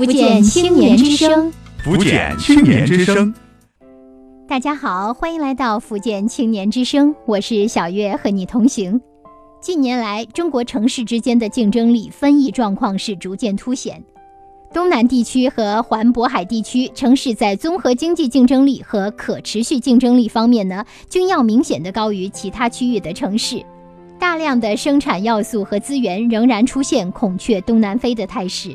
福建青年之声，福建青年之声。大家好，欢迎来到福建青年之声，我是小月，和你同行。近年来，中国城市之间的竞争力分异状况是逐渐凸显。东南地区和环渤海地区城市在综合经济竞争力和可持续竞争力方面呢，均要明显的高于其他区域的城市。大量的生产要素和资源仍然出现孔雀东南飞的态势。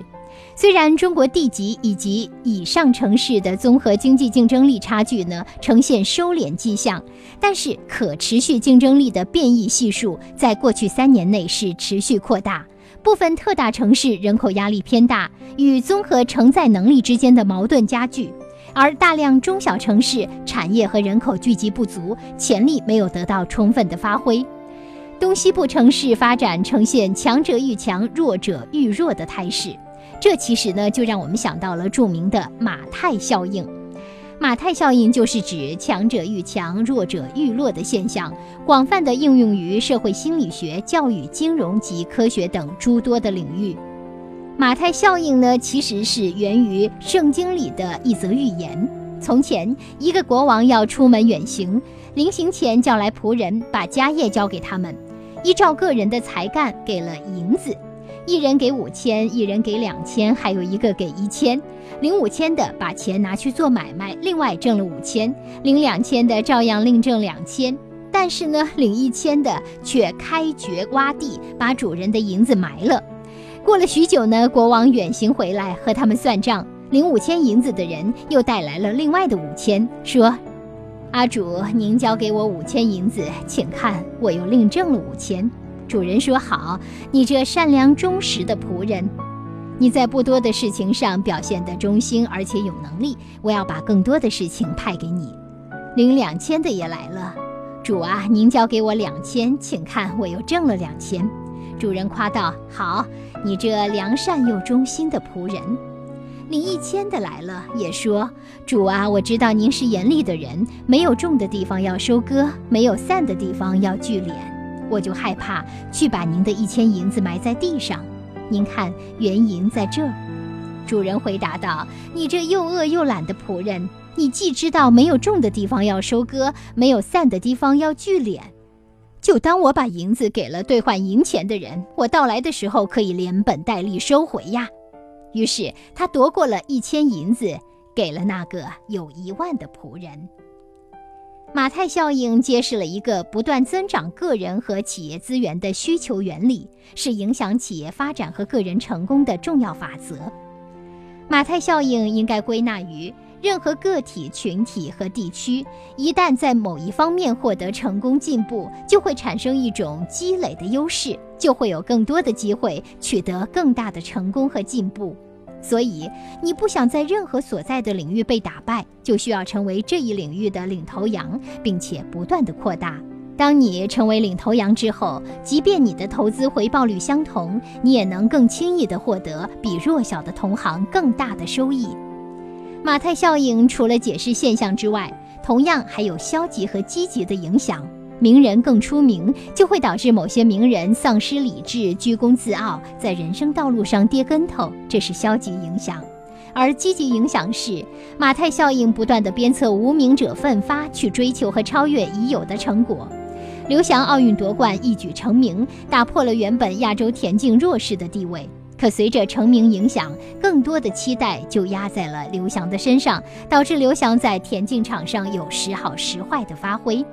虽然中国地级以及以上城市的综合经济竞争力差距呢呈现收敛迹象，但是可持续竞争力的变异系数在过去三年内是持续扩大。部分特大城市人口压力偏大，与综合承载能力之间的矛盾加剧，而大量中小城市产业和人口聚集不足，潜力没有得到充分的发挥。东西部城市发展呈现强者愈强、弱者愈弱的态势。这其实呢，就让我们想到了著名的马太效应。马太效应就是指强者愈强、弱者愈弱的现象，广泛的应用于社会心理学、教育、金融及科学等诸多的领域。马太效应呢，其实是源于圣经里的一则寓言：从前，一个国王要出门远行，临行前叫来仆人，把家业交给他们，依照个人的才干给了银子。一人给五千，一人给两千，还有一个给一千。领五千的把钱拿去做买卖，另外挣了五千；领两千的照样另挣两千。但是呢，领一千的却开掘洼地，把主人的银子埋了。过了许久呢，国王远行回来和他们算账，领五千银子的人又带来了另外的五千，说：“阿主，您交给我五千银子，请看，我又另挣了五千。”主人说：“好，你这善良忠实的仆人，你在不多的事情上表现得忠心而且有能力，我要把更多的事情派给你。”领两千的也来了，主啊，您交给我两千，请看我又挣了两千。主人夸道：“好，你这良善又忠心的仆人。”领一千的来了，也说：“主啊，我知道您是严厉的人，没有种的地方要收割，没有散的地方要聚敛。”我就害怕去把您的一千银子埋在地上，您看原银在这儿。主人回答道：“你这又饿又懒的仆人，你既知道没有种的地方要收割，没有散的地方要聚敛，就当我把银子给了兑换银钱的人，我到来的时候可以连本带利收回呀。”于是他夺过了一千银子，给了那个有一万的仆人。马太效应揭示了一个不断增长个人和企业资源的需求原理，是影响企业发展和个人成功的重要法则。马太效应应该归纳于：任何个体、群体和地区，一旦在某一方面获得成功进步，就会产生一种积累的优势，就会有更多的机会取得更大的成功和进步。所以，你不想在任何所在的领域被打败，就需要成为这一领域的领头羊，并且不断的扩大。当你成为领头羊之后，即便你的投资回报率相同，你也能更轻易地获得比弱小的同行更大的收益。马太效应除了解释现象之外，同样还有消极和积极的影响。名人更出名，就会导致某些名人丧失理智、居功自傲，在人生道路上跌跟头，这是消极影响；而积极影响是马太效应，不断地鞭策无名者奋发去追求和超越已有的成果。刘翔奥运夺冠一举成名，打破了原本亚洲田径弱势的地位。可随着成名影响，更多的期待就压在了刘翔的身上，导致刘翔在田径场上有时好时坏的发挥。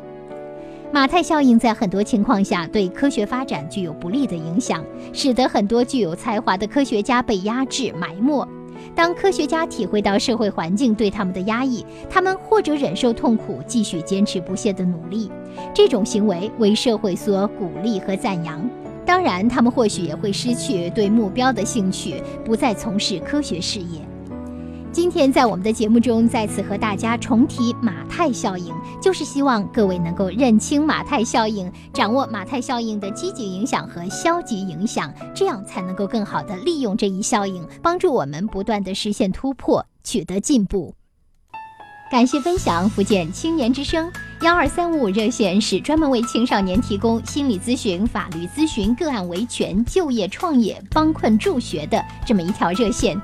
马太效应在很多情况下对科学发展具有不利的影响，使得很多具有才华的科学家被压制埋没。当科学家体会到社会环境对他们的压抑，他们或者忍受痛苦，继续坚持不懈的努力。这种行为为社会所鼓励和赞扬。当然，他们或许也会失去对目标的兴趣，不再从事科学事业。今天在我们的节目中再次和大家重提马太效应，就是希望各位能够认清马太效应，掌握马太效应的积极影响和消极影响，这样才能够更好的利用这一效应，帮助我们不断的实现突破，取得进步。感谢分享，福建青年之声幺二三五五热线是专门为青少年提供心理咨询、法律咨询、个案维权、就业创业、帮困助学的这么一条热线。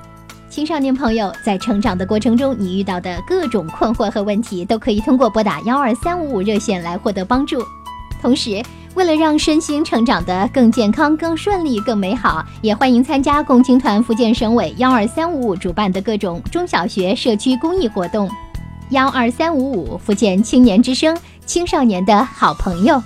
青少年朋友在成长的过程中，你遇到的各种困惑和问题，都可以通过拨打幺二三五五热线来获得帮助。同时，为了让身心成长得更健康、更顺利、更美好，也欢迎参加共青团福建省委幺二三五五主办的各种中小学社区公益活动。幺二三五五福建青年之声，青少年的好朋友。